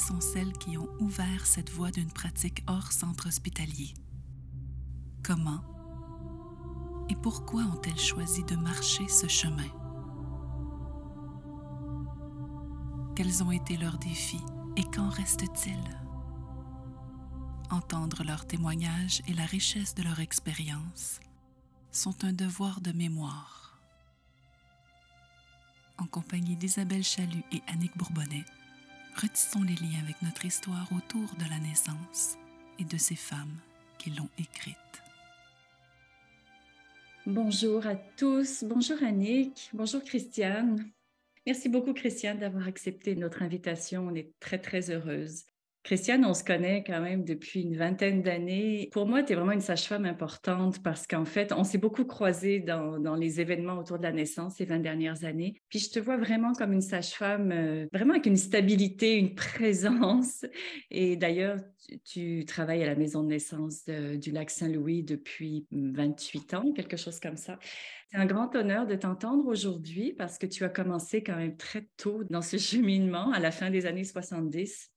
Sont celles qui ont ouvert cette voie d'une pratique hors centre hospitalier? Comment et pourquoi ont-elles choisi de marcher ce chemin? Quels ont été leurs défis et qu'en reste-t-il? Entendre leurs témoignages et la richesse de leur expérience sont un devoir de mémoire. En compagnie d'Isabelle Chalut et Annick Bourbonnais, retissons les liens avec notre histoire autour de la naissance et de ces femmes qui l'ont écrite. Bonjour à tous, bonjour Annick, bonjour Christiane. Merci beaucoup Christiane d'avoir accepté notre invitation, on est très très heureuse. Christiane, on se connaît quand même depuis une vingtaine d'années. Pour moi, tu es vraiment une sage-femme importante parce qu'en fait, on s'est beaucoup croisés dans, dans, les événements autour de la naissance ces 20 dernières années. Puis je te vois vraiment comme une sage-femme, euh, vraiment avec une stabilité, une présence. Et d'ailleurs, tu, travailles à la maison de naissance du lac Saint-Louis depuis 28 ans, quelque chose comme ça. C'est un grand honneur de t'entendre aujourd'hui parce que tu as commencé quand même très tôt dans ce cheminement à la fin des années 70.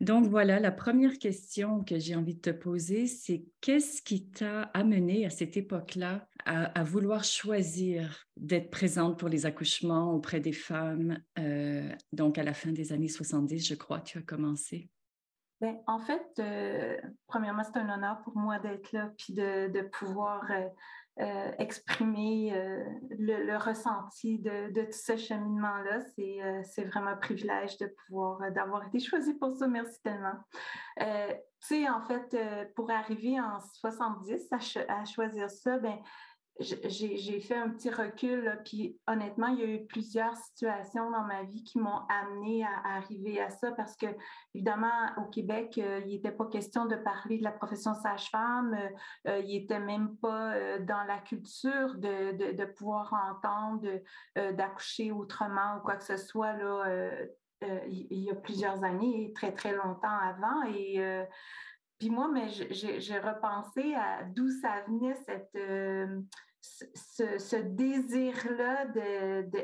Donc voilà, la première question que j'ai envie de te poser, c'est qu'est-ce qui t'a amené à cette époque-là à, vouloir choisir d'être présente pour les accouchements auprès des femmes? Euh, donc à la fin des années 70, je crois, tu as commencé? Bien, en fait, euh, premièrement, c'est un honneur pour moi d'être là, puis de, de pouvoir euh, euh, exprimer euh, le, ressenti de, de, tout ce cheminement-là. C'est, euh, vraiment un privilège de pouvoir, d'avoir été choisi pour ça. Merci tellement. Tu sais, en fait, pour arriver en 70 à, à choisir ça, ben j'ai fait un petit recul, puis honnêtement, il y a eu plusieurs situations dans ma vie qui m'ont amené à, arriver à ça parce que, évidemment, au Québec, euh, il n'était pas question de parler de la profession sage-femme, euh, il n'était même pas euh, dans la culture de, de, pouvoir entendre euh, d'accoucher autrement ou quoi que ce soit, là, euh, il y a plusieurs années, très, très longtemps avant. Et puis moi, mais j'ai repensé à d'où ça venait cette ce, désir-là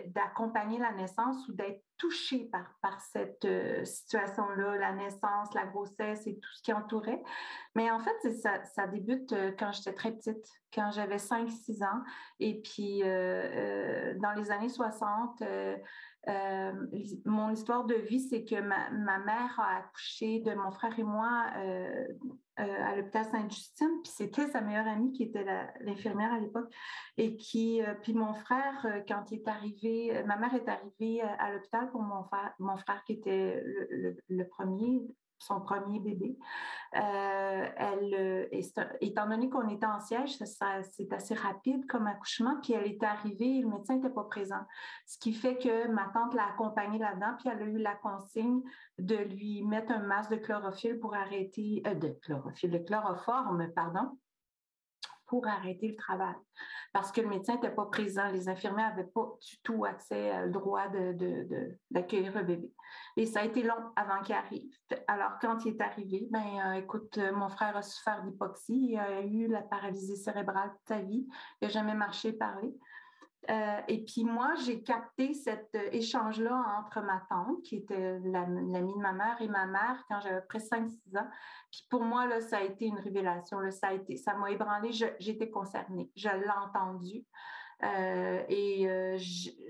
d'accompagner la naissance ou d'être touché par, par cette euh, situation-là, la naissance, la grossesse et tout ce qui entourait. Mais en fait, ça, ça débute euh, quand j'étais très petite, quand j'avais 5-6 ans. Et puis, euh, dans les années 60, euh, mon histoire de vie, c'est que ma, ma, mère a accouché de mon frère et moi à l'hôpital Sainte-Justine, puis c'était sa meilleure amie qui était l'infirmière à l'époque, et qui, puis mon frère, quand il est arrivé, ma mère est arrivée à l'hôpital pour mon frère, mon frère qui était le premier, son premier bébé. Euh, elle, étant donné qu'on était en siège, c'est assez rapide comme accouchement, puis elle est arrivée, le médecin n'était pas présent. Ce qui fait que ma tante l'a accompagnée là-dedans, puis elle a eu la consigne de lui mettre un masque de chlorophylle pour arrêter, euh, de chlorophylle, de chloroforme, pardon, pour arrêter le travail. Parce que le médecin n'était pas présent, les infirmiers n'avaient pas du tout accès au droit d'accueillir de, le bébé. Et ça a été long avant qu'il arrive. Alors, quand il est arrivé, ben, euh, écoute, mon frère a souffert d'hypoxie, il a eu la paralysie cérébrale toute sa vie, il n'a jamais marché, parlé. Euh, et puis moi, j'ai capté cet euh, échange-là entre ma tante, qui était l'amie de ma mère, et ma mère quand j'avais près 5-6 ans. Puis pour moi, là, ça a été une révélation. Ça m'a ébranlé. J'étais concernée. Je l'ai entendu. Euh, et euh,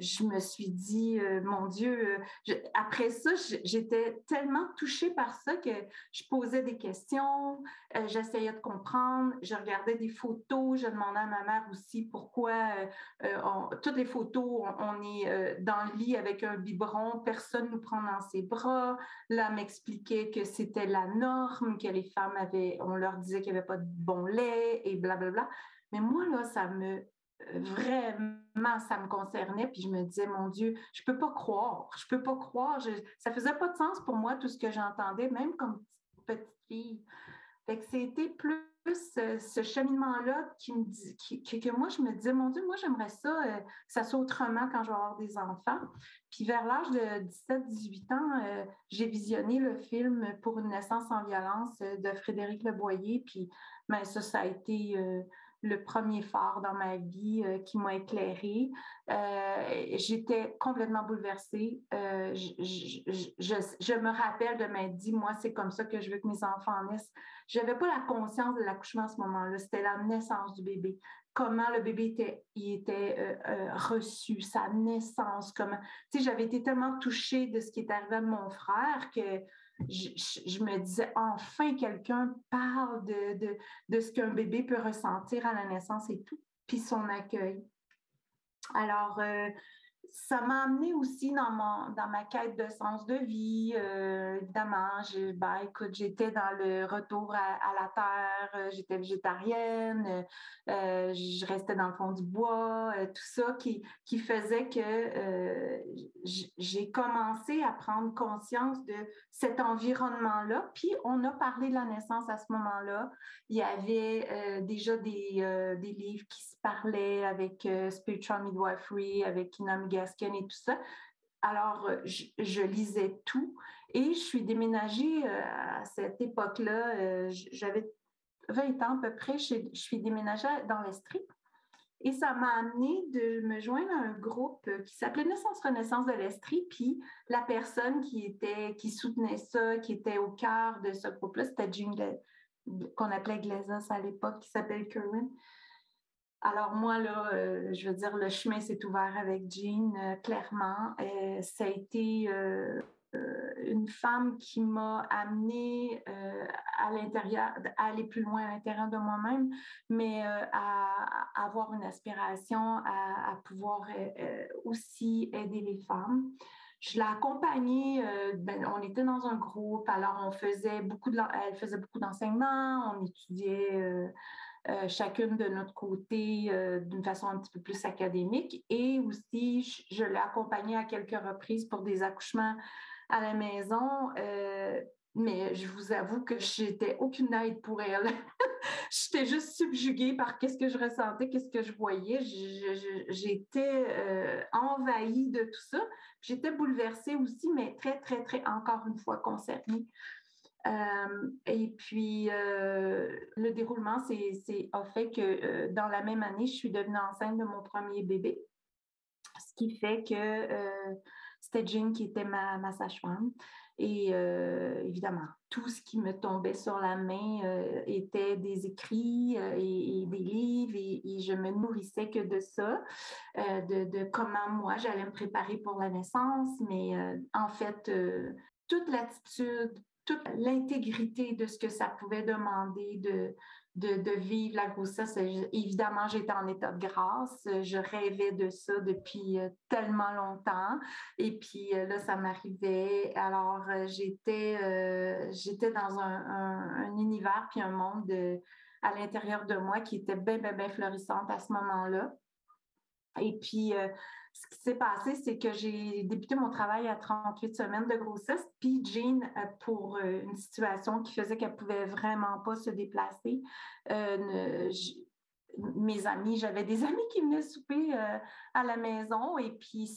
je, me suis dit, euh, mon Dieu, je, après ça, j'étais tellement touchée par ça que je posais des questions, euh, j'essayais de comprendre, je regardais des photos, je demandais à ma mère aussi pourquoi euh, toutes les photos, on, est dans le lit avec un biberon, personne nous prend dans ses bras. Là, m'expliquait que c'était la norme, que les femmes avaient, on leur disait qu'il n'y avait pas de bon lait et blablabla. Mais moi, là, ça me vraiment, ça me concernait. Puis je me disais, mon Dieu, je peux pas croire, je peux pas croire. Je, ça faisait pas de sens pour moi, tout ce que j'entendais, même comme petite fille. Fait que c'était plus ce, cheminement-là qui me dit, que moi, je me disais, mon Dieu, moi, j'aimerais ça, euh, que ça soit autrement quand je vais avoir des enfants. Puis vers l'âge de 17-18 ans, euh, j'ai visionné le film Pour une naissance sans violence euh, de Frédéric Leboyer. Puis ben, ça, ça a été le premier phare dans ma vie euh, qui m'a éclairée. Euh, j'étais complètement bouleversée. Euh, je, me rappelle de m'être dit, moi, c'est comme ça que je veux que mes enfants naissent. Je n'avais pas la conscience de l'accouchement à ce moment-là. C'était la naissance du bébé. Comment le bébé était, il était reçu, sa naissance. J'avais été tellement touchée de ce qui est arrivé à mon frère que je, me disais, enfin, quelqu'un parle de, ce qu'un bébé peut ressentir à la naissance et tout, puis son accueil. Alors, euh, ça m'a amené aussi dans, mon, dans ma quête de sens de vie. Euh, évidemment, ben, écoute, j'étais dans le retour à, la terre, euh, j'étais végétarienne, euh, je restais dans le fond du bois, tout ça qui, qui faisait que j'ai commencé à prendre conscience de cet environnement-là. Puis, on a parlé de la naissance à ce moment-là. Il y avait déjà des, des, livres qui se parlaient avec Spiritual Midwifery, avec Inamiga et tout ça. Alors, euh, je, lisais tout et je suis déménagée euh, à cette époque-là. Euh, j'avais 20 ans à peu près. Je, suis déménagée dans l'Estrie. Et ça m'a amené de me joindre à un groupe qui s'appelait Naissance Renaissance de l'Estrie. Puis la personne qui était, qui soutenait ça, qui était au cœur de ce groupe-là, c'était Jean qu'on appelait Glazos à l'époque, qui s'appelle Kerwin. Alors moi, là, euh, je veux dire, le chemin s'est ouvert avec Jean, euh, clairement. Euh, ça a été une femme qui m'a amenée à l'intérieur, à aller plus loin à l'intérieur de moi-même, mais à, avoir une aspiration à, pouvoir aussi aider les femmes. Je l'ai accompagnée, ben, on était dans un groupe, alors on faisait beaucoup de, elle faisait beaucoup d'enseignements, on étudiait chacune de notre côté euh, d'une façon un petit peu plus académique. Et aussi, je, l'ai accompagnée à quelques reprises pour des accouchements à la maison. Euh, mais je vous avoue que j'étais aucune aide pour elle. J'étais juste subjuguée par qu'est-ce que je ressentais, qu'est-ce que je voyais. J'étais envahie de tout ça. J'étais bouleversée aussi, mais très, très, très, encore une fois, concernée euh, et puis, euh, le déroulement c'est, a fait que euh, dans la même année, je suis devenue enceinte de mon premier bébé. Ce qui fait que c'était Jean qui était ma, ma sage-femme. Et évidemment, tout ce qui me tombait sur la main était des écrits et, des livres et, je me nourrissais que de ça, de, de, comment moi j'allais me préparer pour la naissance. Mais en fait, toute l'attitude, toute l'intégrité de ce que ça pouvait demander de, de, vivre la grossesse. Évidemment, j'étais en état de grâce. Je rêvais de ça depuis euh, tellement longtemps. Et puis euh, là, ça m'arrivait. Alors, euh, j'étais, j'étais dans un, univers puis un monde à l'intérieur de moi qui était bien, bien, bien florissante à ce moment-là. Et puis, ce qui s'est passé, c'est que j'ai débuté mon travail à 38 semaines de grossesse, puis Jean, euh, pour euh, une situation qui faisait qu'elle pouvait vraiment pas se déplacer, euh, mes amis, j'avais des amis qui venaient souper à la maison et puis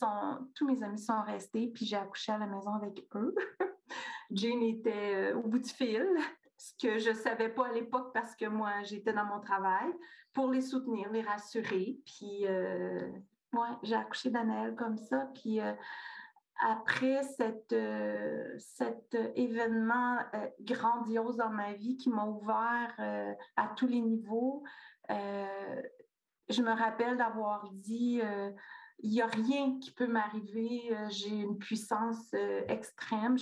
tous mes amis sont restés, puis j'ai accouché à la maison avec eux. Jean était au bout du fil, ce que je ne savais pas à l'époque parce que moi, j'étais dans mon travail, pour les soutenir, les rassurer, puis oui, j'ai accouché d'Anaël comme ça. Puis euh, après cet, euh, cet événement euh, grandiose dans ma vie qui m'a ouvert à tous les niveaux, je me rappelle d'avoir dit il n'y a rien qui peut m'arriver, j'ai une puissance extrême,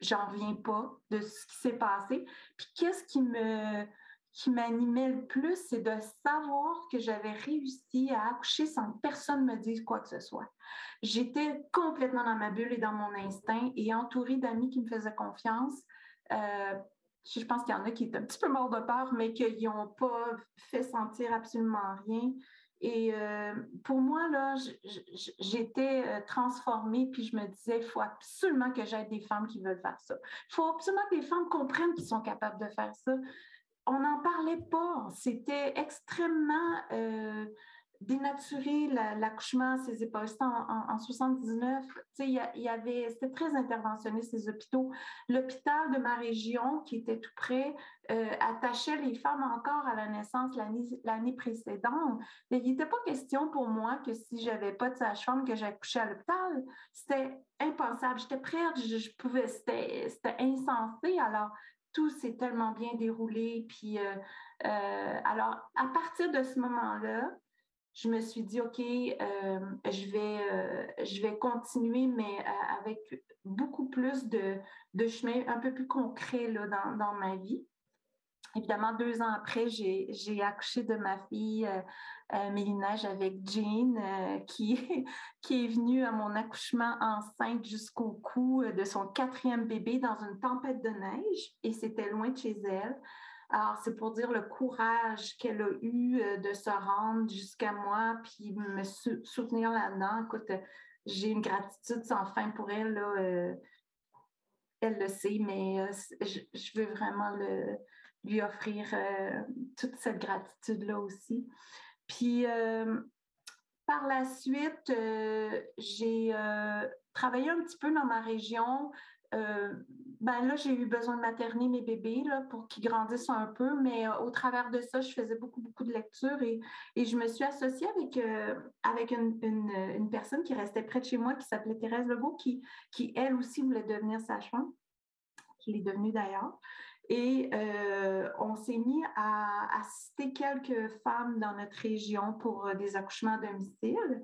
j'en reviens pas de ce qui s'est passé. Puis qu'est-ce qui me qui m'animait le plus, c'est de savoir que j'avais réussi à accoucher sans que personne me dise quoi que ce soit. J'étais complètement dans ma bulle et dans mon instinct et entourée d'amis qui me faisaient confiance. Euh, je pense qu'il y en a qui étaient un petit peu morts de peur, mais qu'ils n'ont pas fait sentir absolument rien. Et euh, pour moi, là, j'étais euh, transformée, puis je me disais, il faut absolument que j'aide des femmes qui veulent faire ça. Il faut absolument que les femmes comprennent qu'ils sont capables de faire ça. On n'en parlait pas. C'était extrêmement euh, dénaturer l'accouchement à ses épaules. en, en, 79. Il y, avait, c'était très interventionniste, ces hôpitaux. L'hôpital de ma région, qui était tout près, euh, attachait les femmes encore à la naissance l'année précédente. il n'était pas question pour moi que si j'avais pas de sage-femme, que j'accouchais à l'hôpital. C'était impensable. J'étais prête, je, pouvais, c'était insensé. Alors, tout s'est tellement bien déroulé. Puis, euh, euh, alors, à partir de ce moment-là, je me suis dit, OK, euh, je, vais, je vais continuer, mais avec beaucoup plus de, de un peu plus concret là, dans, dans, ma vie. Évidemment, deux ans après, j'ai accouché de ma fille Mélinage avec Jean, qui, qui est venue à mon accouchement enceinte jusqu'au cou de son quatrième bébé dans une tempête de neige, et c'était loin de chez elle. Alors, c'est pour dire le courage qu'elle a eu euh, de se rendre jusqu'à moi, puis me soutenir là-dedans. Écoute, j'ai une gratitude sans fin pour elle. Euh, elle le sait, mais euh, je, veux vraiment lui offrir toute cette gratitude-là aussi. Puis, par la suite, j'ai travaillé un petit peu dans ma région euh, ben là, j'ai eu besoin de materner mes bébés là, pour qu'ils grandissent un peu, mais euh, au travers de ça, je faisais beaucoup, beaucoup de lectures et, et je me suis associée avec, euh, avec une, une, personne qui restait près de chez moi qui s'appelait Thérèse Legault, qui, qui elle aussi voulait devenir sage-femme, qui l'est devenue d'ailleurs. Et on s'est mis à assister quelques femmes dans notre région pour des accouchements à domicile.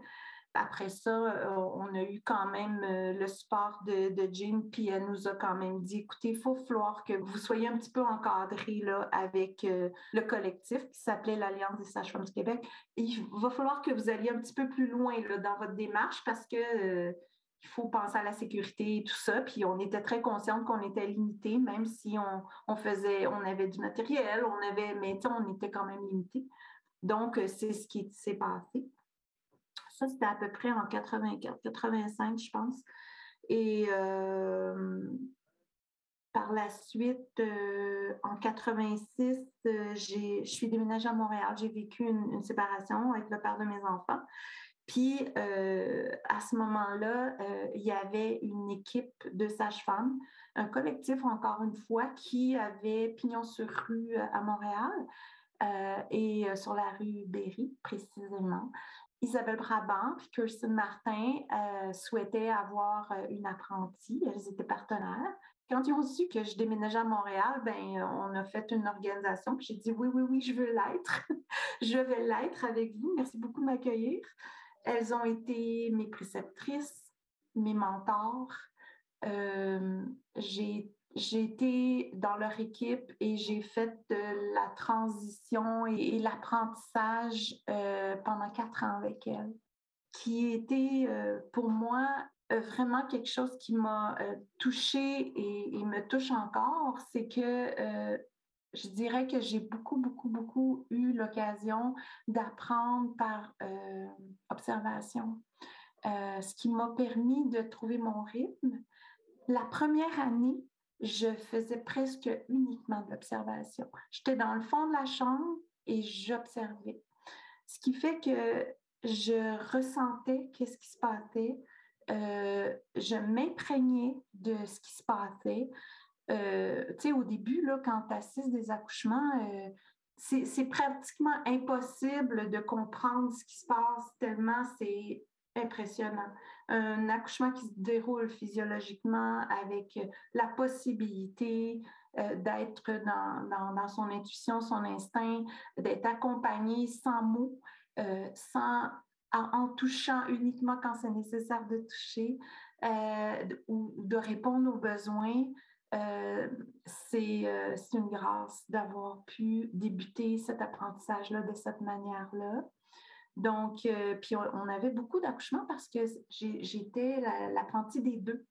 Après ça, euh, on a eu quand même euh, le support de, de Jean, puis elle nous a quand même dit, écoutez, il faut falloir que vous soyez un petit peu encadré là, avec euh, le collectif qui s'appelait l'Alliance des sages-femmes du Québec. il va falloir que vous alliez un petit peu plus loin là, dans votre démarche parce que il faut penser à la sécurité et tout ça. Puis on était très consciente qu'on était limité, même si on, faisait, on avait du matériel, on avait, mais on était quand même limité. Donc, c'est ce qui s'est passé. Ça, c'était à peu près en 84, 85, je pense. Et euh, par la suite, euh, en 86, euh, je suis déménagée à Montréal. J'ai vécu une, séparation avec le père de mes enfants. Puis, à ce moment-là, il y avait une équipe de sages-femmes, un collectif, encore une fois, qui avait pignon sur rue à Montréal et sur la rue Berry, précisément. Isabelle Brabant et Kirsten Martin euh, souhaitaient avoir euh, une apprentie. Elles étaient partenaires. Quand ils ont su que je déménageais à Montréal, ben, on a fait une organisation. J'ai dit oui, oui, oui, je veux l'être. je vais l'être avec vous. Merci beaucoup de m'accueillir. Elles ont été mes préceptrices, mes mentors. Euh, j'ai été dans leur équipe et j'ai fait de la transition et, l'apprentissage euh, pendant quatre ans avec elles, qui était euh, pour moi euh, vraiment quelque chose qui m'a touchée et, et, me touche encore. C'est que je dirais que j'ai beaucoup, beaucoup, beaucoup eu l'occasion d'apprendre par observation, ce qui m'a permis de trouver mon rythme. La première année, je faisais presque uniquement de l'observation. J'étais dans le fond de la chambre et j'observais. Ce qui fait que je ressentais qu'est-ce qui se passait. Euh, je m'imprégnais de ce qui se passait. Euh, tu sais, au début, là, quand tu assistes des accouchements, euh, c'est pratiquement impossible de comprendre ce qui se passe tellement c'est impressionnant. Un accouchement qui se déroule physiologiquement avec la possibilité euh, d'être dans, son intuition, son instinct, d'être accompagné sans mots, euh, sans, en, touchant uniquement quand c'est nécessaire de toucher euh, ou de répondre aux besoins. C'est une grâce d'avoir pu débuter cet apprentissage-là de cette manière-là. Donc, euh, puis on, avait beaucoup d'accouchements parce que j'étais l'apprentie des deux.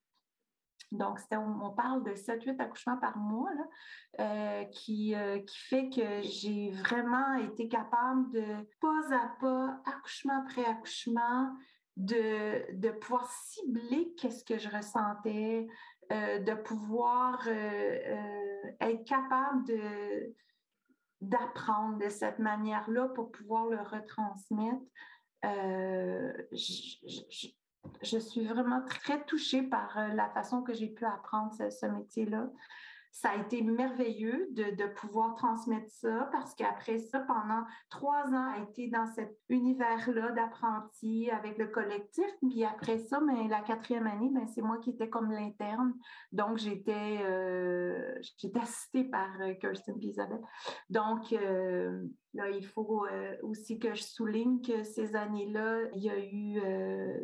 Donc, on parle de 7-8 accouchements par mois, là, qui, qui fait que j'ai vraiment été capable de, pas à pas, accouchement après accouchement, de, de pouvoir cibler qu'est-ce que je ressentais, de pouvoir être capable d'apprendre de cette manière-là pour pouvoir le retransmettre. Euh, je, suis vraiment très touchée par euh, la façon que j'ai pu apprendre ce métier-là ça a été merveilleux de, pouvoir transmettre ça parce qu'après ça, pendant trois ans, a été dans cet univers-là d'apprenti avec le collectif. Puis après ça, mais ben, la quatrième année, ben, c'est moi qui étais comme l'interne. Donc, j'étais euh, assistée par euh, Kirsten et Isabelle. Donc, euh, Il faut aussi que je souligne que ces années-là, il y a eu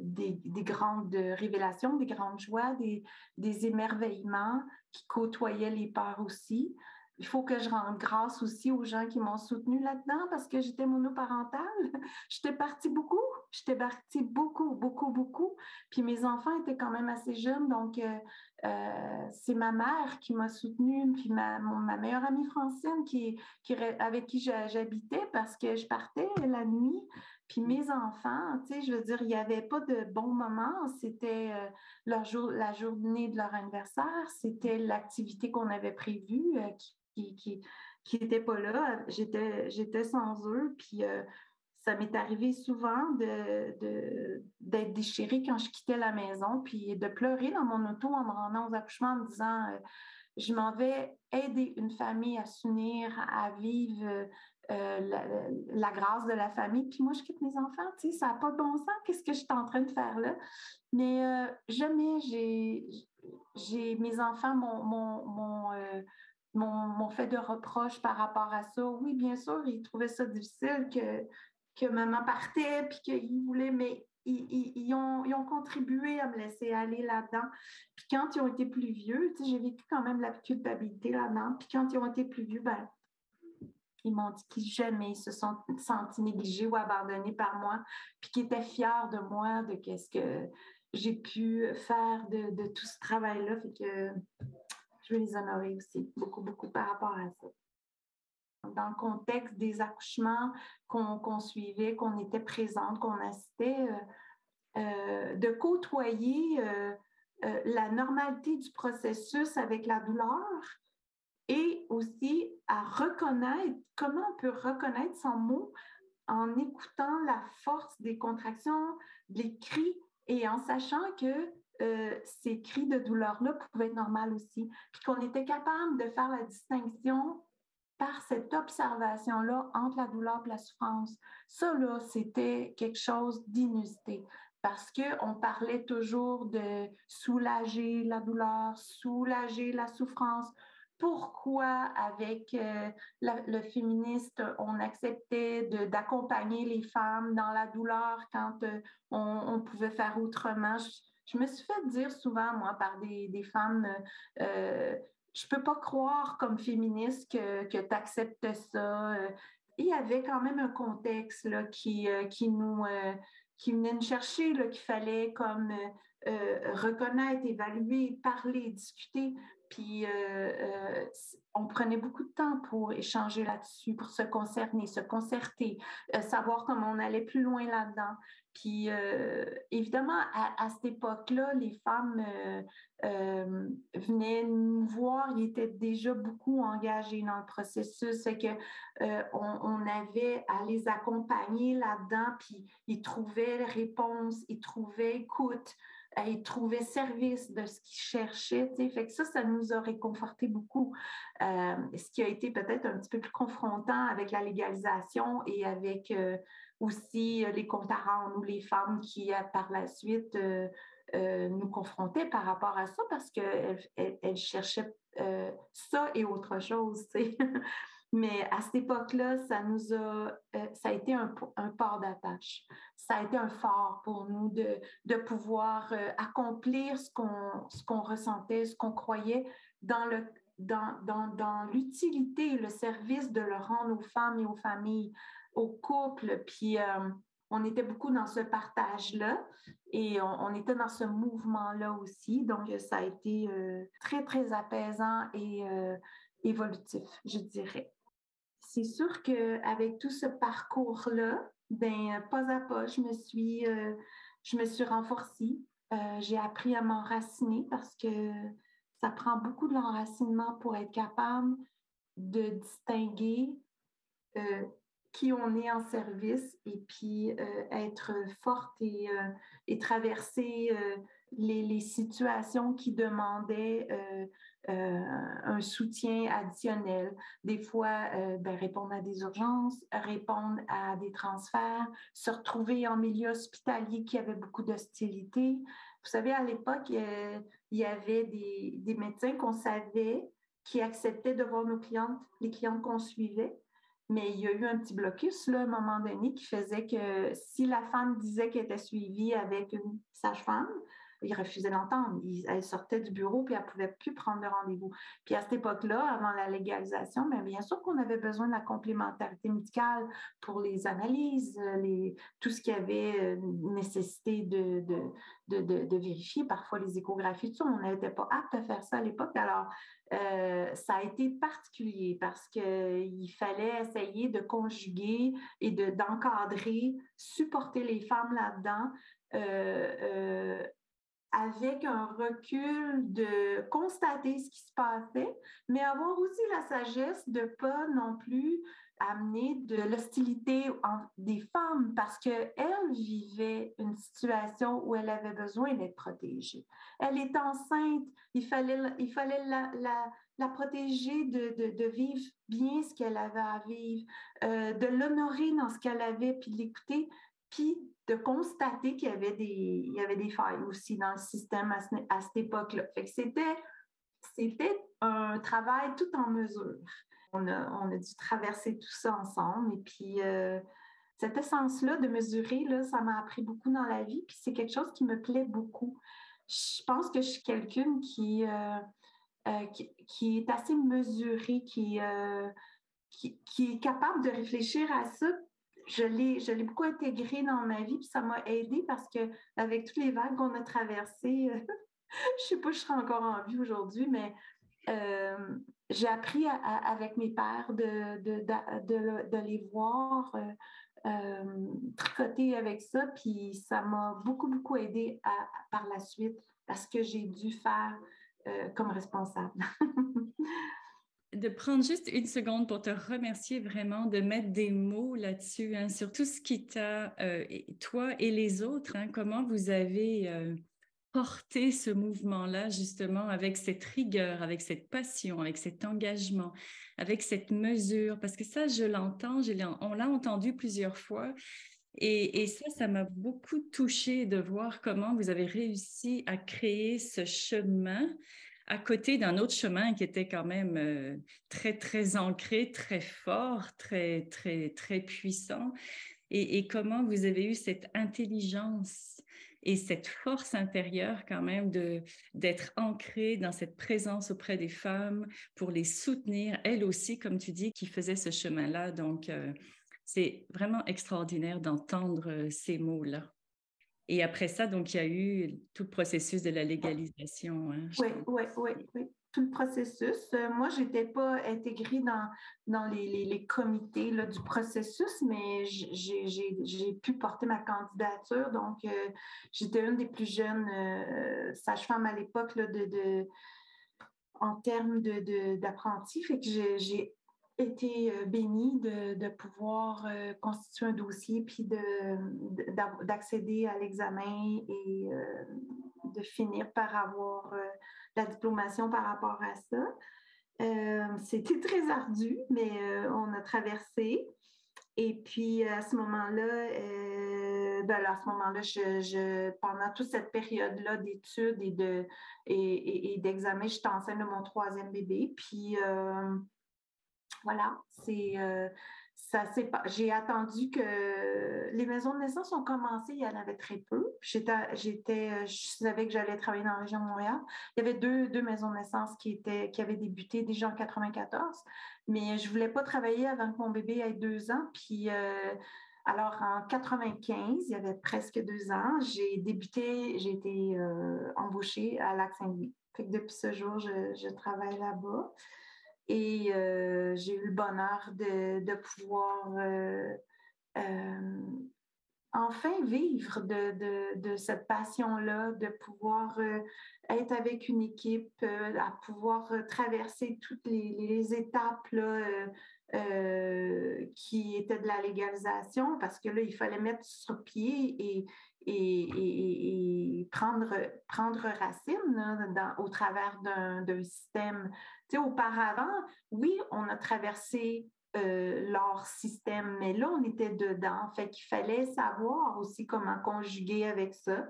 des, grandes révélations, des grandes joies, des, des émerveillements qui côtoyaient les peurs aussi. Il faut que je rende grâce aussi aux gens qui m'ont soutenue là-dedans parce que j'étais monoparentale. j'étais partie beaucoup. J'étais partie beaucoup, beaucoup, beaucoup. Puis mes enfants étaient quand même assez jeunes. Donc, euh, euh, c'est ma mère qui m'a soutenue. Puis ma, meilleure amie Francine qui, avec qui j'habitais parce que je partais la nuit. Puis mes enfants, tu sais, je veux dire, il n'y avait pas de bons moments. C'était euh, leur jour, la journée de leur anniversaire, c'était l'activité qu'on avait prévue qui, qui, n'était pas là. J'étais, j'étais sans eux. Puis euh, ça m'est arrivé souvent de, d'être déchirée quand je quittais la maison, puis de pleurer dans mon auto en me rendant aux accouchements en me disant je m'en vais aider une famille à s'unir, à vivre euh, la, grâce de la famille. Puis moi, je quitte mes enfants, tu sais, ça n'a pas de bon sens. Qu'est-ce que je suis en train de faire là? Mais euh, jamais j'ai, mes enfants m'ont, euh, mon fait de reproche par rapport à ça. Oui, bien sûr, ils trouvaient ça difficile que, que maman partait, puis qu'ils voulaient, mais ils, ils, ont, ils, ont, contribué à me laisser aller là-dedans. Puis quand ils ont été plus vieux, j'ai vécu quand même la culpabilité là-dedans. Puis quand ils ont été plus vieux, ben, ils m'ont dit qu'ils jamais se sont sentis négligés ou abandonnés par moi, puis qu'ils étaient fiers de moi, de qu'est-ce que j'ai pu faire de, tout ce travail-là. Fait que je veux les honorer aussi, beaucoup, beaucoup par rapport à ça. Dans le contexte des accouchements qu'on suivait, qu'on était présente, qu'on assistait, euh, euh, de côtoyer euh, la normalité du processus avec la douleur, et aussi à reconnaître, comment on peut reconnaître son mot en écoutant la force des contractions, des cris et en sachant que euh, ces cris de douleur-là pouvaient être normaux aussi, puis qu'on était capable de faire la distinction par cette observation-là entre la douleur et la souffrance. Ça, là, c'était quelque chose d'inusité parce qu'on parlait toujours de soulager la douleur, soulager la souffrance, pourquoi avec euh, le féministe, on acceptait d'accompagner les femmes dans la douleur quand euh, on, pouvait faire autrement? Me suis fait dire souvent, moi, par des, femmes, euh, je ne peux pas croire comme féministe que, que tu acceptes ça. Il y avait quand même un contexte là, qui, qui nous qui venait nous chercher, qu'il fallait comme reconnaître, évaluer, parler, discuter. Puis euh, euh, on prenait beaucoup de temps pour échanger là-dessus, pour se concerner, se concerter, euh, savoir comment on allait plus loin là-dedans. Puis évidemment, à, cette époque-là, les femmes venaient nous voir, ils étaient déjà beaucoup engagés dans le processus, c'est que on, avait à les accompagner là-dedans, puis ils trouvaient réponse, ils trouvaient écoute ils trouvaient service de ce qu'ils cherchaient. Fait que ça, ça nous a réconforté beaucoup. Euh, ce qui a été peut-être un petit peu plus confrontant avec la légalisation et avec euh, aussi euh, les comptes à rendre ou les femmes qui, par la suite, nous confrontaient par rapport à ça parce qu'elles elles, cherchaient ça et autre chose. Mais à cette époque-là, ça nous a, euh, ça a été un, port d'attache. Ça a été un fort pour nous de, de pouvoir euh, accomplir ce qu'on, ressentait, ce qu'on croyait dans le, dans, dans, dans l'utilité et le service de le rendre aux femmes et aux familles, aux couples. Puis, euh, on était beaucoup dans ce partage-là et on, était dans ce mouvement-là aussi. Donc, ça a été très, très apaisant et évolutif, je dirais. C'est sûr qu'avec tout ce parcours-là, ben, pas à pas, je me suis, euh, je me suis renforcée. J'ai appris à m'enraciner parce que ça prend beaucoup de l'enracinement pour être capable de distinguer qui on est en service et puis euh, être forte et, euh, traverser euh, les, situations qui demandaient un soutien additionnel. Des fois, ben, répondre à des urgences, répondre à des transferts, se retrouver en milieu hospitalier qui avait beaucoup d'hostilité. Vous savez, à l'époque, il y avait des, des médecins qu'on savait qui acceptaient de voir nos clientes, les clientes qu'on suivait, mais il y a eu un petit blocus là, à un moment donné qui faisait que si la femme disait qu'elle était suivie avec une sage-femme, il refusait d'entendre. Elle sortait du bureau puis elle ne pouvait plus prendre de rendez-vous. Puis à cette époque-là, avant la légalisation, mais bien sûr qu'on avait besoin de la complémentarité médicale pour les analyses, les, tout ce qui avait euh, nécessité de, vérifier, parfois les échographies, tout ça, on n'était pas apte à faire ça à l'époque. Alors, euh, ça a été particulier parce qu'il fallait essayer de conjuguer et d'encadrer, supporter les femmes là-dedans. Euh, euh, avec un recul de constater ce qui se passait, mais avoir aussi la sagesse de pas non plus amener de l'hostilité des femmes parce qu'elle vivait une situation où elle avait besoin d'être protégée. Elle est enceinte, il fallait, il fallait la, la, protéger de, de, de, vivre bien ce qu'elle avait à vivre, euh, de l'honorer dans ce qu'elle avait, puis l'écouter, puis de constater qu'il y avait des, il y avait des failles aussi dans le système à, cette époque-là. Fait que c'était, c'était un travail tout en mesure. On a, on a dû traverser tout ça ensemble. Et puis, euh, cette essence-là de mesurer, là, ça m'a appris beaucoup dans la vie. Puis c'est quelque chose qui me plaît beaucoup. Je pense que je suis quelqu'un qui, euh, euh, qui, est assez mesuré, qui, qui, qui, est capable de réfléchir à ça. Je l'ai, je l'ai beaucoup intégré dans ma vie, puis ça m'a aidé parce que avec toutes les vagues qu'on a traversées, je ne sais pas si je serai encore en vie aujourd'hui, mais euh, j'ai appris avec mes pères de, de, de, les voir euh, euh, tricoter avec ça, puis ça m'a beaucoup, beaucoup aidé par la suite parce que j'ai dû faire comme responsable. de prendre juste une seconde pour te remercier vraiment, de mettre des mots là-dessus, hein, sur tout ce qui t'a, toi et les autres, hein, comment vous avez porter ce mouvement-là justement avec cette rigueur, avec cette passion, avec cet engagement, avec cette mesure, parce que ça, je l'entends, on l'a entendu plusieurs fois. Et, ça, ça m'a beaucoup touché de voir comment vous avez réussi à créer ce chemin à côté d'un autre chemin qui était quand même euh, très, très ancré, très fort, très, très, très puissant. Et, comment vous avez eu cette intelligence et cette force intérieure quand même de d'être ancrée dans cette présence auprès des femmes pour les soutenir, elles aussi, comme tu dis, qui faisaient ce chemin-là. Donc, euh, c'est vraiment extraordinaire d'entendre euh, ces mots-là. Et après ça, donc, il y a eu tout le processus de la légalisation. Hein, oui, oui, oui, oui tout le processus. Euh, moi, je n'étais pas intégrée dans, dans les, les, comités là, du processus, mais j'ai pu porter ma candidature. Donc, euh, j'étais une des plus jeunes euh, sages-femmes à l'époque de, de, en termes d'apprentis. De, fait que j'ai été bénie de, de pouvoir constituer un dossier puis d'accéder à l'examen et de finir par avoir la diplomation par rapport à ça. Euh, c'était très ardu, mais euh, on a traversé. Et puis à ce moment-là, euh, ben à ce moment-là, je, pendant toute cette période-là d'études et de et, et, d'examen, j'étais enceinte de mon troisième bébé. Puis voilà, c'est ça j'ai attendu que les maisons de naissance ont commencé, il y en avait très peu. J'étais, je savais que j'allais travailler dans la région de Montréal. Il y avait deux, maisons de naissance qui, étaient, qui avaient débuté déjà en 94, mais je voulais pas travailler avant que mon bébé ait deux ans. Puis euh, Alors, en 95, il y avait presque deux ans, j'ai débuté, j'ai été euh, embauchée à Lac-Saint-Louis. depuis ce jour, je, travaille là-bas. Et euh, j'ai eu le bonheur de, pouvoir euh, enfin vivre de, cette passion-là, de pouvoir être avec une équipe, à pouvoir traverser toutes les, étapes là, euh, qui était de la légalisation parce que là, il fallait mettre sur pied et, et, et, prendre, prendre racine dans, au travers d'un système. Tu sais, auparavant, oui, on a traversé euh, leur système, mais là, on était dedans. Fait qu'il fallait savoir aussi comment conjuguer avec ça.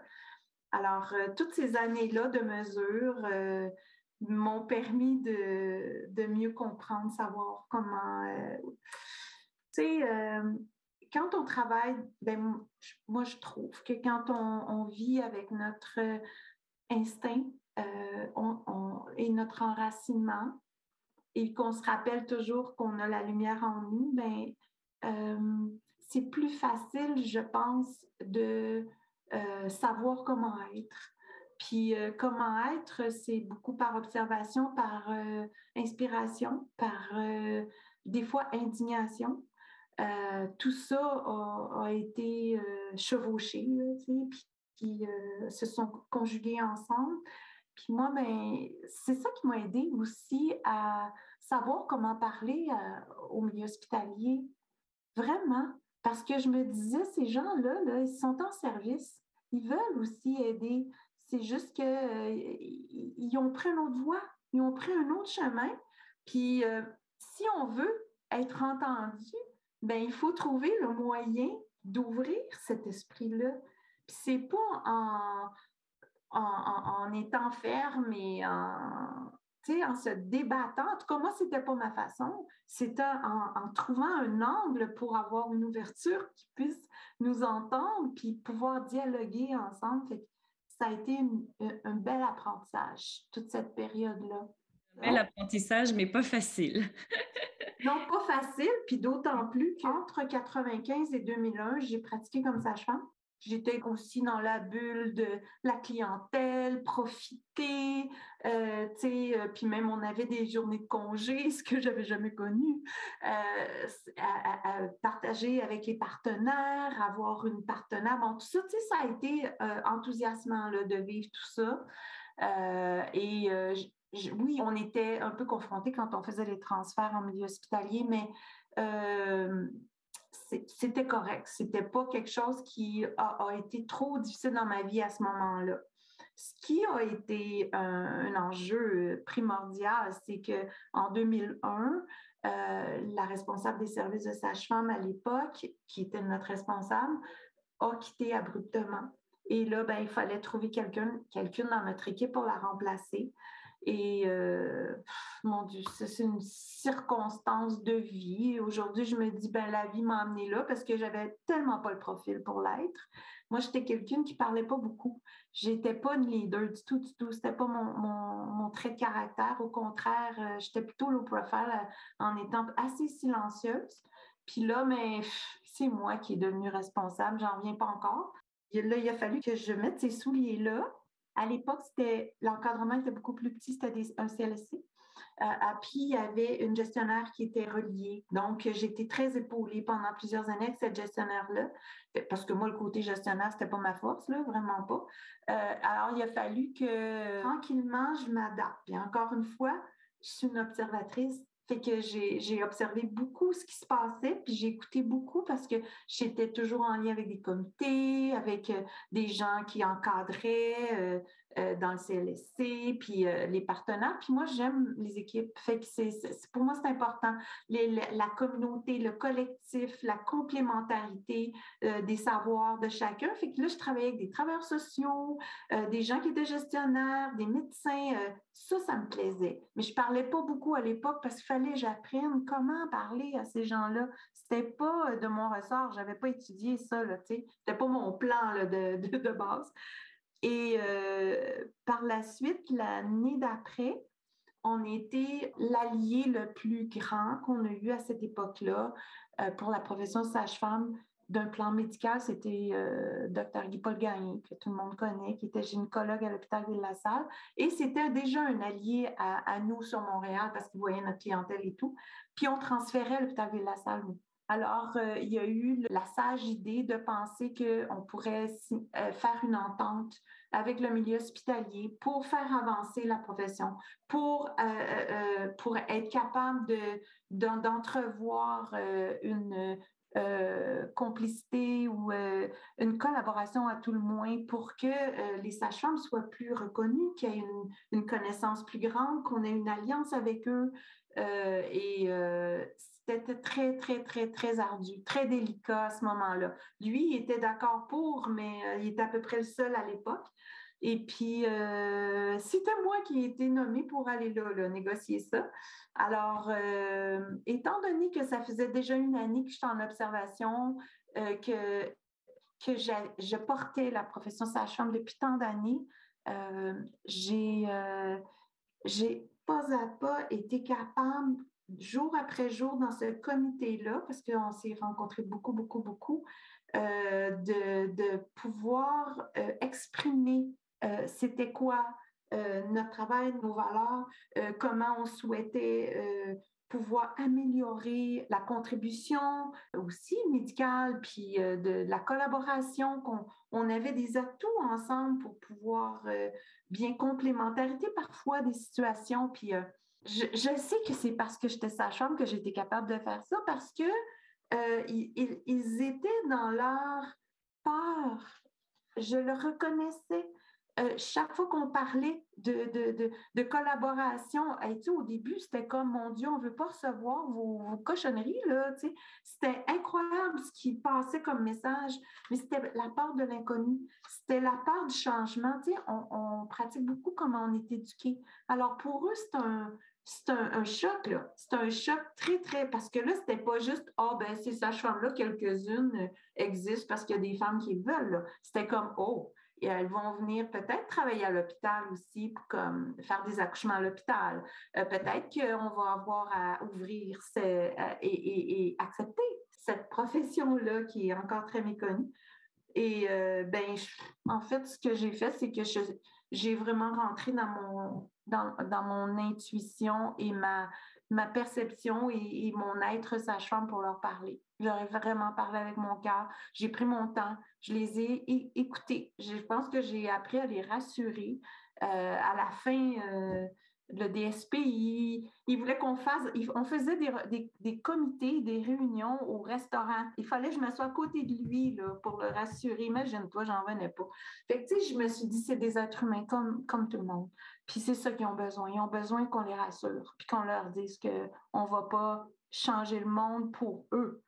Alors, euh, toutes ces années-là de mesures, m'ont permis de, mieux comprendre, savoir comment. Euh, tu sais, euh, quand on travaille, ben, moi, je trouve que quand on, vit avec notre instinct euh, et notre enracinement, et qu'on se rappelle toujours qu'on a la lumière en nous, ben, c'est plus facile, je pense, de savoir comment être. Puis euh, comment être, c'est beaucoup par observation, par euh, inspiration, par euh, des fois indignation. tout ça a, été chevauché, puis qui se sont conjugués ensemble. Puis moi, ben, c'est ça qui m'a aidé aussi à savoir comment parler au milieu hospitalier. Vraiment. Parce que je me disais, ces gens-là, là, ils sont en service. Ils veulent aussi aider. C'est juste qu'ils euh, ont pris une autre voie, ils ont pris un autre chemin. Puis euh, si on veut être entendu, ben il faut trouver le moyen d'ouvrir cet esprit-là. Puis c'est pas en, en, étant ferme et en, en se débattant. En tout cas, moi, c'était pas ma façon. C'était en, trouvant un angle pour avoir une ouverture qui puisse nous entendre puis pouvoir dialoguer ensemble. Fait ça a été un bel apprentissage, toute cette période-là. Un bel apprentissage, mais pas facile. non, pas facile, puis d'autant plus qu'entre 1995 et 2001, j'ai pratiqué comme sage-femme. J'étais aussi dans la bulle de la clientèle, profiter, euh, tu sais, euh, puis même on avait des journées de congé, ce que j'avais jamais connu, euh, à, partager avec les partenaires, avoir une partenaire, bon, tout ça, tu sais, ça a été enthousiasmant là, de vivre tout ça. et oui, on était un peu confrontés quand on faisait les transferts en milieu hospitalier, mais c'était correct. C'était pas quelque chose qui a, été trop difficile dans ma vie à ce moment-là. Ce qui a été un, enjeu primordial, c'est que en 2001, euh, la responsable des services de sage-femme à l'époque, qui était notre responsable, a quitté abruptement. Et là, ben, il fallait trouver quelqu'un quelqu'un dans notre équipe pour la remplacer. Et euh, mon Dieu, c'est une circonstance de vie. Aujourd'hui, je me dis, ben la vie m'a amené là parce que j'avais tellement pas le profil pour l'être. Moi, j'étais quelqu'un qui parlait pas beaucoup. J'étais pas une leader du tout, du tout. C'était pas mon, trait de caractère. Au contraire, euh, j'étais plutôt low profile euh, en étant assez silencieuse. Puis là, mais c'est moi qui est devenue responsable. J'en viens pas encore. Là, il a fallu que je mette ces souliers-là à l'époque, c'était l'encadrement était beaucoup plus petit, c'était un CLSC. Euh, puis, il y avait une gestionnaire qui était reliée. Donc, j'étais très épaulée pendant plusieurs années avec cette gestionnaire-là, parce que moi, le côté gestionnaire, c'était pas ma force, là, vraiment pas. Euh, alors, il a fallu que tranquillement, je m'adapte. Puis encore une fois, je suis une observatrice fait que j'ai observé beaucoup ce qui se passait, puis j'ai écouté beaucoup parce que j'étais toujours en lien avec des comités, avec euh, des gens qui encadraient euh, euh, dans le CLSC, puis les partenaires. Puis moi, j'aime les équipes. Fait que pour moi, c'est important. la communauté, le collectif, la complémentarité des savoirs de chacun. Fait que là, je travaillais avec des travailleurs sociaux, des gens qui étaient gestionnaires, des médecins. ça, ça me plaisait. Mais je parlais pas beaucoup à l'époque parce qu'il fallait que j'apprenne comment parler à ces gens-là. C'était pas de mon ressort. J'avais pas étudié ça, là, tu sais. C'était pas mon plan de, de, base. Et euh, par la suite, l'année d'après, on était l'allié le plus grand qu'on a eu à cette époque-là euh, pour la profession sage-femme d'un plan médical, c'était euh, Dr. Guy-Paul Gagné, que tout le monde connaît, qui était gynécologue à l'hôpital Ville-la-Salle. Et c'était déjà un allié à, nous sur Montréal parce qu'il voyait notre clientèle et tout. Puis on transférait à l'hôpital Ville-la-Salle, Alors, euh, il y a eu la sage idée de penser qu'on pourrait euh, faire une entente avec le milieu hospitalier pour faire avancer la profession, pour, pour être capable d'entrevoir une, euh, complicité ou euh, une collaboration à tout le moins pour que euh, les sages-femmes soient plus reconnues, qu'il y ait une, connaissance plus grande, qu'on ait une alliance avec eux. et c'était très, très, très, très ardu, très délicat à ce moment-là. Lui, il était d'accord pour, mais il était à peu près le seul à l'époque. Et puis, euh, c'était moi qui ai été nommée pour aller là, négocier ça. Alors, euh, étant donné que ça faisait déjà une année que j'étais en observation, euh, que, que je portais la profession sage-femme depuis tant d'années, j'ai, pas à pas été capable, jour après jour, dans ce comité-là, parce qu'on s'est rencontrés beaucoup, beaucoup, beaucoup, de, de, pouvoir exprimer c'était quoi euh, notre travail, nos valeurs, euh, comment on souhaitait pouvoir améliorer la contribution aussi médicale, puis de, la collaboration, qu'on on avait des atouts ensemble pour pouvoir bien complémentarité parfois des situations. Puis je, sais que c'est parce que j'étais sa chambre que j'étais capable de faire ça, parce que ils, ils, étaient dans leur peur. Je le reconnaissais. Euh, chaque fois qu'on parlait de, collaboration, au début, c'était comme, mon Dieu, on ne veut pas recevoir vos, cochonneries, C'était incroyable ce qui passait comme message, mais c'était la part de l'inconnu, c'était la part du changement, on, pratique beaucoup comment on est éduqué. Alors, pour eux, c'est un, c'est un, choc, là. C'est un choc très, très. Parce que là, c'était pas juste, ah, oh, ben, ces sages-femmes-là, quelques-unes existent parce qu'il y a des femmes qui veulent, C'était comme, oh, et elles vont venir peut-être travailler à l'hôpital aussi pour comme, faire des accouchements à l'hôpital. Euh, peut-être qu'on va avoir à ouvrir et, accepter cette profession-là qui est encore très méconnue. Et euh, ben, en fait, ce que j'ai fait, c'est que j'ai vraiment rentré dans mon, dans, mon intuition et ma, ma perception et, mon être sage-femme pour leur parler. J'aurais vraiment parlé avec mon cœur. J'ai pris mon temps. Je les ai écoutés. Je pense que j'ai appris à les rassurer. Euh, à la fin, euh, le DSP, il, voulait qu'on fasse, on faisait des, comités, des réunions au restaurant. Il fallait que je me sois à côté de lui là, pour le rassurer. Imagine-toi, j'en venais pas. Je me suis dit, c'est des êtres humains comme, comme tout le monde. Puis c'est ça qu'ils ont besoin. Ils ont besoin qu'on les rassure, puis qu'on leur dise qu'on ne va pas changer le monde pour eux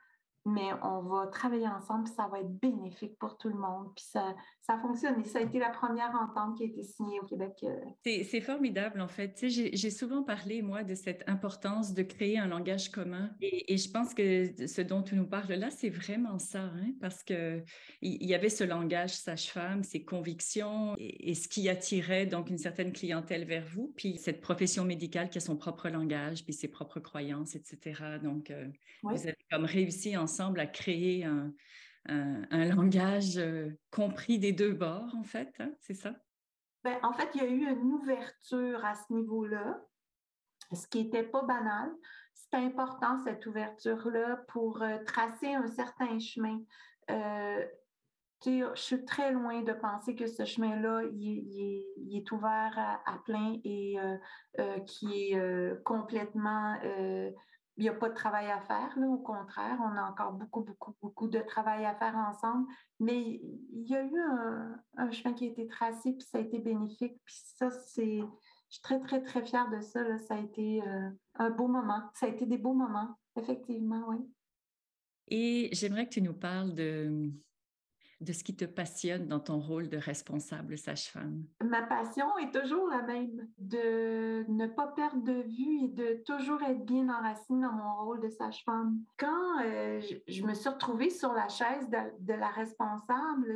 mais on va travailler ensemble, puis ça va être bénéfique pour tout le monde. Puis ça, ça fonctionne. Et ça a été la première entente qui a été signée au Québec. Euh. C'est formidable, en fait. Tu sais, J'ai souvent parlé, moi, de cette importance de créer un langage commun. Et, je pense que ce dont tu nous parles là, c'est vraiment ça, hein, parce qu'il y, y avait ce langage sage-femme, ses convictions et, ce qui attirait donc une certaine clientèle vers vous, puis cette profession médicale qui a son propre langage, puis ses propres croyances, etc. Donc, euh, vous avez comme réussi ensemble à créer un, langage euh, compris des deux bords, en fait, hein, c'est ça? Ben, en fait, il y a eu une ouverture à ce niveau-là, ce qui n'était pas banal. C'est important, cette ouverture-là, pour euh, tracer un certain chemin. Euh, je suis très loin de penser que ce chemin-là, il, est ouvert à, plein et qui est complètement il n'y a pas de travail à faire, là, au contraire, on a encore beaucoup, beaucoup, beaucoup de travail à faire ensemble, mais il y a eu un, chemin qui a été tracé, puis ça a été bénéfique, puis ça, c'est, je suis très, très, très fière de ça, ça a été euh, un beau moment, ça a été des beaux moments, effectivement, oui. Et j'aimerais que tu nous parles de, de ce qui te passionne dans ton rôle de responsable sage-femme? Ma passion est toujours la même, de ne pas perdre de vue et de toujours être bien enracinée dans mon rôle de sage-femme. Quand euh, je, me suis retrouvée sur la chaise de, la responsable,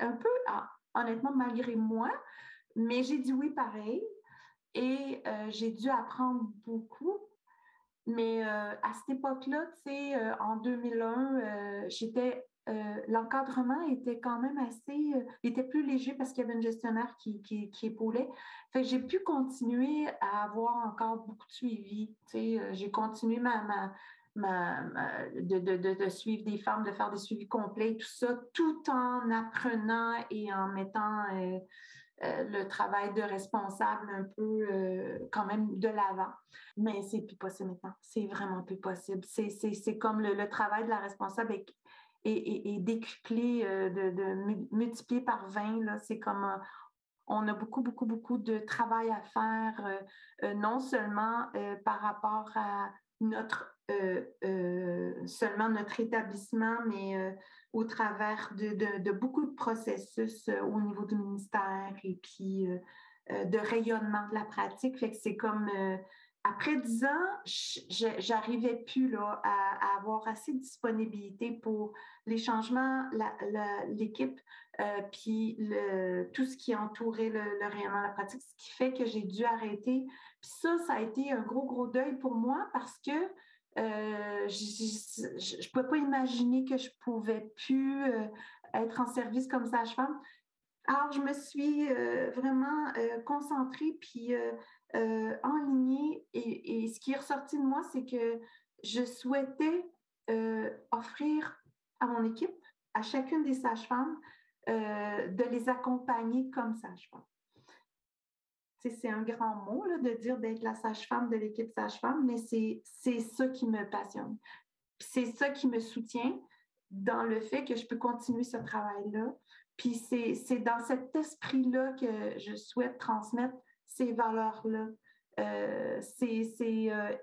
un peu, ah, honnêtement, malgré moi, mais j'ai dit oui pareil et euh, j'ai dû apprendre beaucoup. Mais euh, à cette époque-là, tu sais, en 2001, j'étais l'encadrement était quand même assez, était plus léger parce qu'il y avait une gestionnaire qui, qui, épaulait. Fait j'ai pu continuer à avoir encore beaucoup de suivi. j'ai continué ma, ma, de, de, suivre des femmes, de faire des suivis complets, tout ça, tout en apprenant et en mettant euh, le travail de responsable un peu euh, quand même de l'avant. Mais c'est plus possible maintenant. C'est vraiment plus possible. C'est comme le, travail de la responsable est, décuplé, euh, de, de, multiplié par 20. C'est comme on a beaucoup, beaucoup, beaucoup de travail à faire, non seulement par rapport à notre seulement notre établissement, mais au travers de, beaucoup de processus euh, au niveau du ministère et puis euh, euh, de rayonnement de la pratique. Fait que c'est comme après dix ans, j'arrivais plus là, à, avoir assez de disponibilité pour les changements, l'équipe, puis le, tout ce qui entourait le, le, de la pratique, ce qui fait que j'ai dû arrêter. Puis ça, ça a été un gros, gros deuil pour moi parce que euh, je ne pouvais pas imaginer que je pouvais plus euh, être en service comme sage-femme. Alors, je me suis euh, vraiment concentrée puis enlignée et, et, ce qui est ressorti de moi, c'est que je souhaitais offrir à mon équipe, à chacune des sages-femmes, de les accompagner comme sage-femme c'est un grand mot de dire d'être la sage-femme de l'équipe sage-femme, mais c'est ça qui me passionne. C'est ça qui me soutient dans le fait que je peux continuer ce travail-là. Puis c'est dans cet esprit-là que je souhaite transmettre ces valeurs-là. Euh, c'est euh,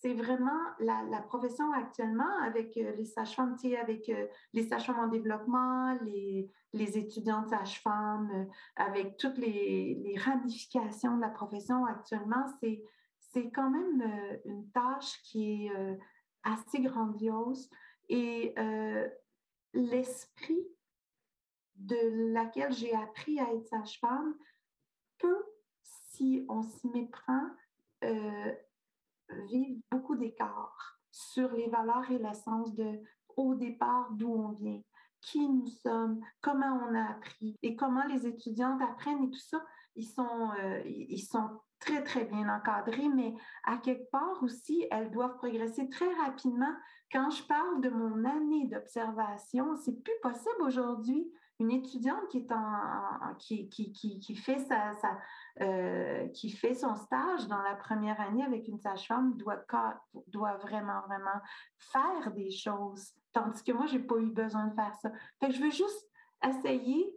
c'est vraiment la, profession actuellement avec euh, les sages-femmes, avec les sages-femmes en développement, les, les étudiantes sages-femmes, avec toutes les, ramifications de la profession actuellement, c'est, c'est quand même une tâche qui est assez grandiose et l'esprit de laquelle j'ai appris à être sage-femme peut, si on s'y méprend, vivre beaucoup d'écarts sur les valeurs et l'essence de au départ d'où on vient, qui nous sommes, comment on a appris et comment les étudiantes apprennent et tout ça. Ils sont, euh, ils sont très, très bien encadrés, mais à quelque part aussi, elles doivent progresser très rapidement. Quand je parle de mon année d'observation, c'est plus possible aujourd'hui une étudiante qui, est en, qui, qui, qui, fait sa, euh, qui fait son stage dans la première année avec une sage-femme doit, doit vraiment, vraiment faire des choses. Tandis que moi, je n'ai pas eu besoin de faire ça. Je veux juste essayer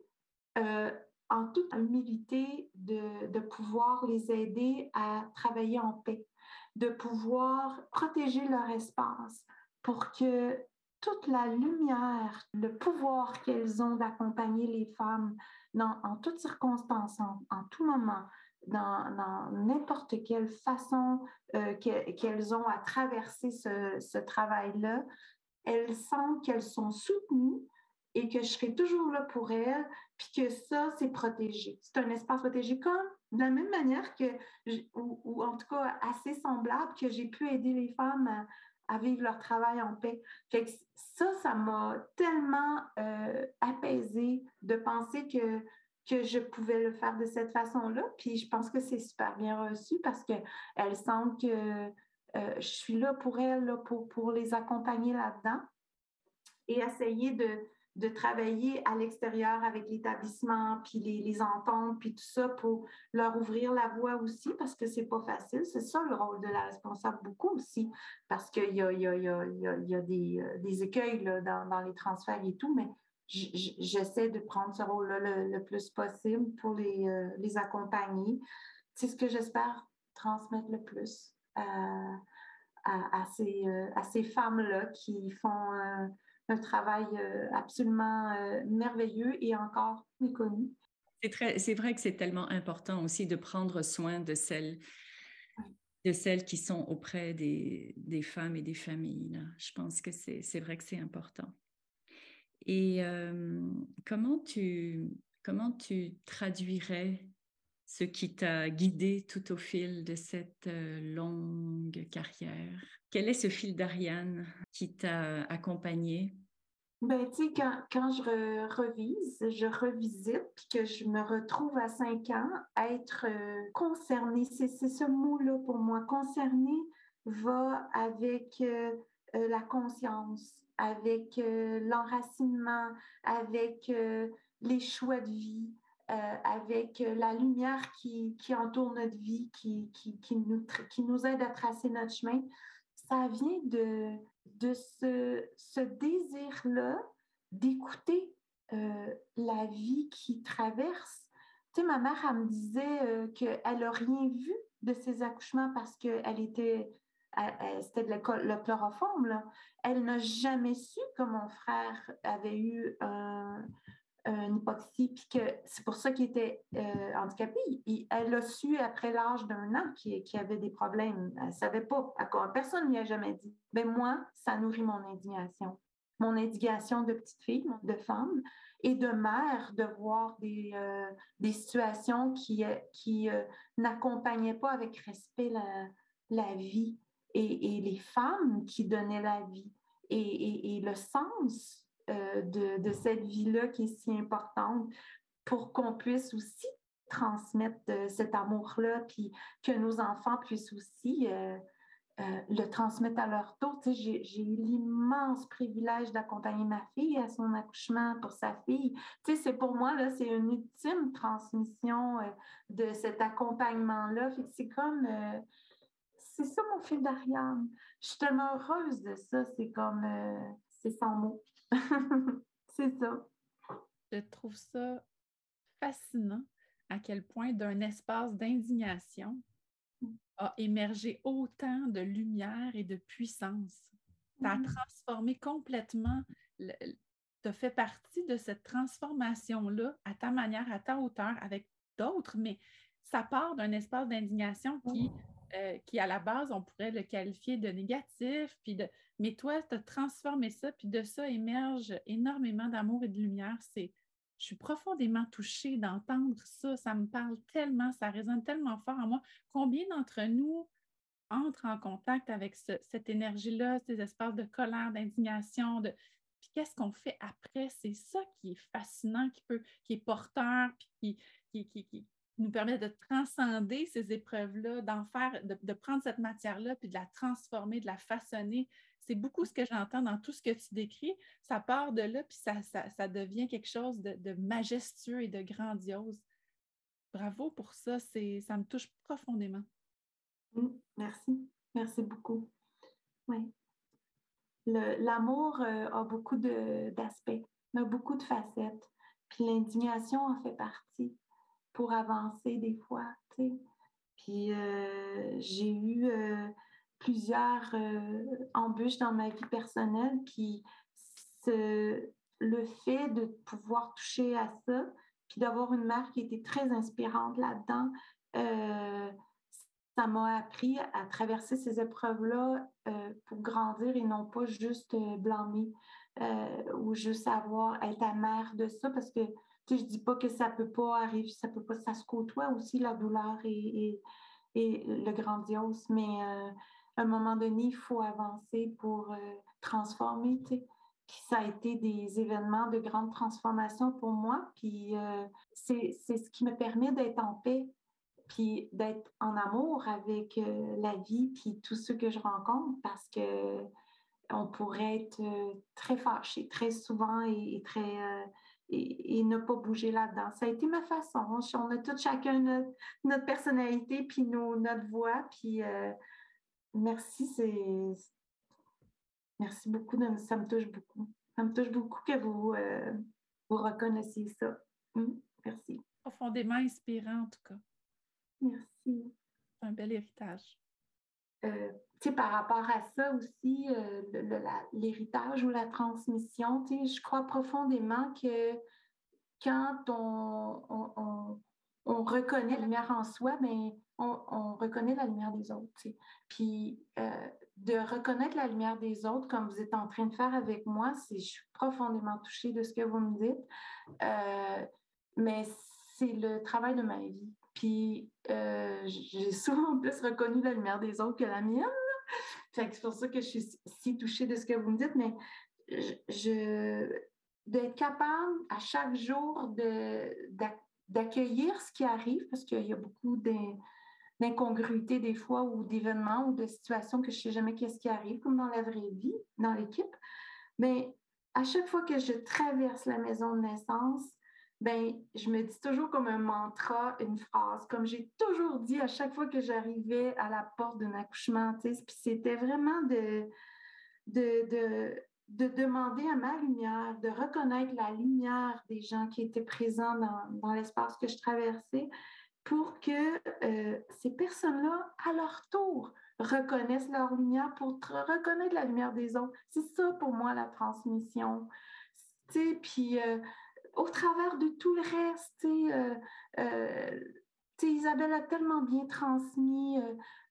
euh, en toute humilité de, de pouvoir les aider à travailler en paix, de pouvoir protéger leur espace pour que toute la lumière, le pouvoir qu'elles ont d'accompagner les femmes dans, en toutes circonstances, en, tout moment, dans n'importe quelle façon euh, qu'elles ont à traverser ce, travail-là, elles sentent qu'elles sont soutenues et que je serai toujours là pour elles, puis que ça, c'est protégé. C'est un espace protégé comme de la même manière que, ou, en tout cas assez semblable, que j'ai pu aider les femmes à, vivre leur travail en paix. Fait ça, ça m'a tellement euh, apaisée de penser que, que je pouvais le faire de cette façon-là. Puis je pense que c'est super bien reçu parce qu'elles sentent que euh, je suis là pour elles, pour, pour les accompagner là-dedans et essayer de, de travailler à l'extérieur avec l'établissement, puis les, les entendre, puis tout ça pour leur ouvrir la voie aussi, parce que c'est pas facile. C'est ça le rôle de la responsable beaucoup aussi, parce qu'il y a, y a, y a, y a des, euh, des, écueils là, dans, dans, les transferts et tout, mais j'essaie de prendre ce rôle-là le, plus possible pour les, euh, les accompagner. C'est ce que j'espère transmettre le plus à, à, à ces, euh, à ces femmes-là qui font un travail euh, absolument euh, merveilleux et encore méconnu. C'est vrai que c'est tellement important aussi de prendre soin de celles, de celles qui sont auprès des, femmes et des familles. Je pense que c'est vrai que c'est important. Et euh, comment, tu, comment tu traduirais ce qui t'a guidé tout au fil de cette longue carrière? Quel est ce fil d'Ariane qui t'a accompagné Ben, tu sais, quand, je revise, je revisite, puis que je me retrouve à cinq ans, être euh, concernée, c'est ce mot-là pour moi. Concernée va avec euh, euh, la conscience, avec l'enracinement, avec les choix de vie, avec la lumière qui, entoure notre vie, qui, nous, aide à tracer notre chemin. Ça vient de, ce, désir-là d'écouter euh, la vie qui traverse. Tu sais, ma mère, elle me disait euh, qu'elle n'a rien vu de ses accouchements parce qu'elle était, c'était de le chloroforme. Là. Elle n'a jamais su que mon frère avait eu un, une hypoxie, puis que c'est pour ça qu'il était euh, handicapé. elle l'a su après l'âge d'un an qu'il avait des problèmes. Elle ne savait pas. Personne ne lui a jamais dit. Mais ben, moi, ça nourrit mon indignation. Mon indignation de petite fille, de femme et de mère, de voir des, euh, des situations qui, euh, qui n'accompagnaient pas avec respect la, la vie et, et, les femmes qui donnaient la vie et, et, et le sens euh, de, cette vie-là qui est si importante pour qu'on puisse aussi transmettre euh, cet amour-là, puis que nos enfants puissent aussi euh, le transmettre à leur tour. j'ai, eu l'immense privilège d'accompagner ma fille à son accouchement pour sa fille. c'est pour moi, là, c'est une ultime transmission de cet accompagnement-là. c'est comme c'est ça mon fil d'Ariane. Je suis heureuse de ça. C'est comme, c'est sans mots. c'est ça. Je trouve ça fascinant à quel point d'un espace d'indignation a émergé autant de lumière et de puissance. Tu as transformé complètement, tu as fait partie de cette transformation-là à ta manière, à ta hauteur, avec d'autres, mais ça part d'un espace d'indignation qui euh, qui, à la base, on pourrait le qualifier de négatif, puis de... mais toi, tu as transformé ça, puis de ça émerge énormément d'amour et de lumière. C'est, je suis profondément touchée d'entendre ça. Ça me parle tellement, ça résonne tellement fort en moi. Combien d'entre nous entrent en contact avec cette énergie-là, ces espaces de colère, d'indignation, de... Puis qu'est-ce qu'on fait après? C'est ça qui est fascinant, qui, peut, qui est porteur, puis qui, qui, qui, nous permet de transcender ces épreuves-là, d'en faire, de, prendre cette matière-là, puis de la transformer, de la façonner. C'est beaucoup ce que j'entends dans tout ce que tu décris. Ça part de là, puis ça, ça, devient quelque chose de, majestueux et de grandiose. Bravo pour ça, ça me touche profondément. Mm, merci, merci beaucoup. Oui. L'amour euh, a beaucoup d'aspects, a beaucoup de facettes, puis l'indignation en fait partie pour avancer des fois, tu sais. Puis euh, j'ai eu euh, plusieurs euh, embûches dans ma vie personnelle, puis le fait de pouvoir toucher à ça, puis d'avoir une mère qui était très inspirante là-dedans, ça m'a appris à traverser ces épreuves-là pour grandir et non pas juste blâmer ou juste avoir être amère de ça parce que je dis pas que ça peut pas arriver, ça peut pas, ça se côtoie aussi la douleur et, le grandiose, mais euh, à un moment donné, il faut avancer pour euh, transformer, tu sais. Ça a été des événements de grande transformation pour moi, puis euh, c'est ce qui me permet d'être en paix, puis d'être en amour avec la vie, puis tous ceux que je rencontre, parce que on pourrait être très fâché très souvent et très et, ne pas bouger là-dedans. Ça a été ma façon. On a tout chacun notre, personnalité, puis notre voix. Puis euh, merci, c'est. Merci beaucoup. ça me touche beaucoup. Ça me touche beaucoup que vous, euh, vous reconnaissiez ça. Hum, merci. Profondément inspirant, en tout cas. Merci. C'est un bel héritage. Euh, par rapport à ça aussi, euh, l'héritage ou la transmission, je crois profondément que quand on, on, reconnaît la lumière en soi, ben, on, reconnaît la lumière des autres. Puis euh, de reconnaître la lumière des autres, comme vous êtes en train de faire avec moi, je suis profondément touchée de ce que vous me dites. Mais c'est le travail de ma vie. Puis j'ai souvent plus reconnu la lumière des autres que la mienne c'est pour ça que je suis si touchée de ce que vous me dites, mais je, d'être capable à chaque jour d'accueillir ce qui arrive, parce qu'il y a beaucoup d'incongruités des fois ou d'événements ou de situations que je ne sais jamais qu'est-ce qui arrive, comme dans la vraie vie, dans l'équipe. Mais à chaque fois que je traverse la maison de naissance, ben, je me dis toujours comme un mantra, une phrase, comme j'ai toujours dit à chaque fois que j'arrivais à la porte d'un accouchement, puis c'était vraiment de, de, de, demander à ma lumière, de reconnaître la lumière des gens qui étaient présents dans, l'espace que je traversais pour que euh, ces personnes-là, à leur tour, reconnaissent leur lumière pour reconnaître la lumière des autres. C'est ça pour moi la transmission. Puis euh, au travers de tout le reste, euh, Isabelle a tellement bien transmis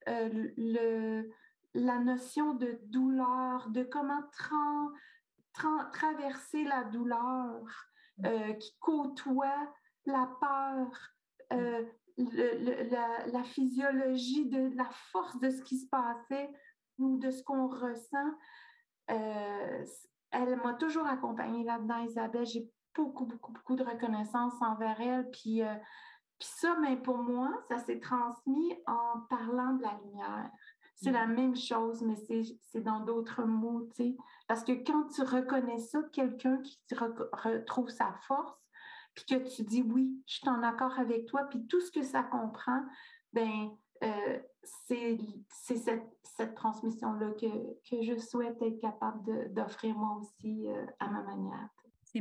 le, la notion de douleur, de comment traverser la douleur mm. euh, qui côtoie la peur, euh, la, physiologie de la force de ce qui se passait ou de ce qu'on ressent. Euh, elle m'a toujours accompagnée là-dedans, Isabelle. J'ai beaucoup, beaucoup, beaucoup de reconnaissance envers elle. Puis, puis ça, mais pour moi, ça s'est transmis en parlant de la lumière. C'est la même chose, mais c'est dans d'autres mots, tu sais. Parce que quand tu reconnais ça, quelqu'un qui retrouve sa force, puis que tu dis oui, je suis en accord avec toi, puis tout ce que ça comprend, ben euh, c'est cette, cette transmission-là que, que, je souhaite être capable d'offrir moi aussi euh, à ma manière.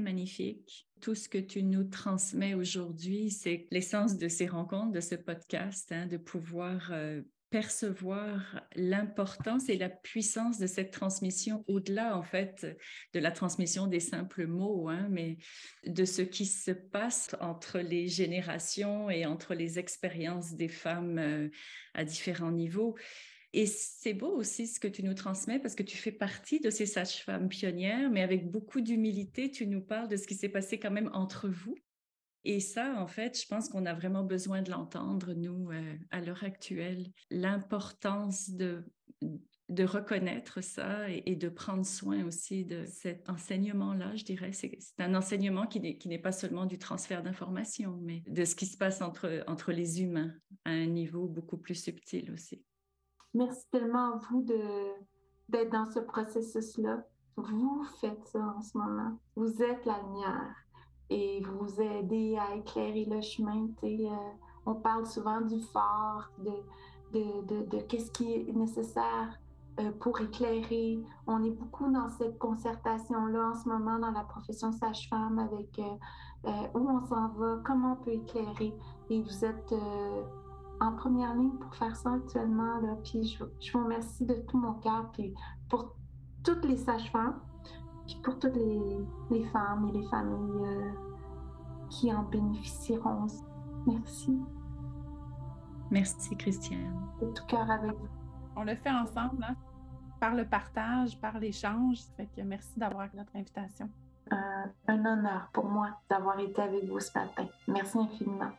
Magnifique. Tout ce que tu nous transmets aujourd'hui, c'est l'essence de ces rencontres, de ce podcast, hein, de pouvoir euh, percevoir l'importance et la puissance de cette transmission au-delà, en fait, de la transmission des simples mots, hein, mais de ce qui se passe entre les générations et entre les expériences des femmes euh, à différents niveaux. Et c'est beau aussi ce que tu nous transmets parce que tu fais partie de ces sages-femmes pionnières, mais avec beaucoup d'humilité, tu nous parles de ce qui s'est passé quand même entre vous et ça, en fait, je pense qu'on a vraiment besoin de l'entendre, nous, euh, à l'heure actuelle, l'importance de, reconnaître ça et, de prendre soin aussi de cet enseignement-là, je dirais. C'est un enseignement qui n'est pas seulement du transfert d'informations, mais de ce qui se passe entre les humains à un niveau beaucoup plus subtil aussi. Merci tellement à vous d'être dans ce processus-là. Vous faites ça en ce moment. Vous êtes la lumière et vous aider à éclairer le chemin. Euh, on parle souvent du phare, de, de, de, qu'est-ce qui est nécessaire euh, pour éclairer. On est beaucoup dans cette concertation-là en ce moment dans la profession sage-femme avec euh, où on s'en va, comment on peut éclairer. Et vous êtes en première ligne pour faire ça actuellement. Là. Puis je, je vous remercie de tout mon cœur. Puis pour toutes les sages-femmes, pour toutes les, les, femmes et les familles euh, qui en bénéficieront. Merci. Merci, Christiane. De tout cœur avec vous. On le fait ensemble, hein? par le partage, par l'échange. Fait que merci d'avoir notre invitation. un honneur pour moi d'avoir été avec vous ce matin. Merci infiniment.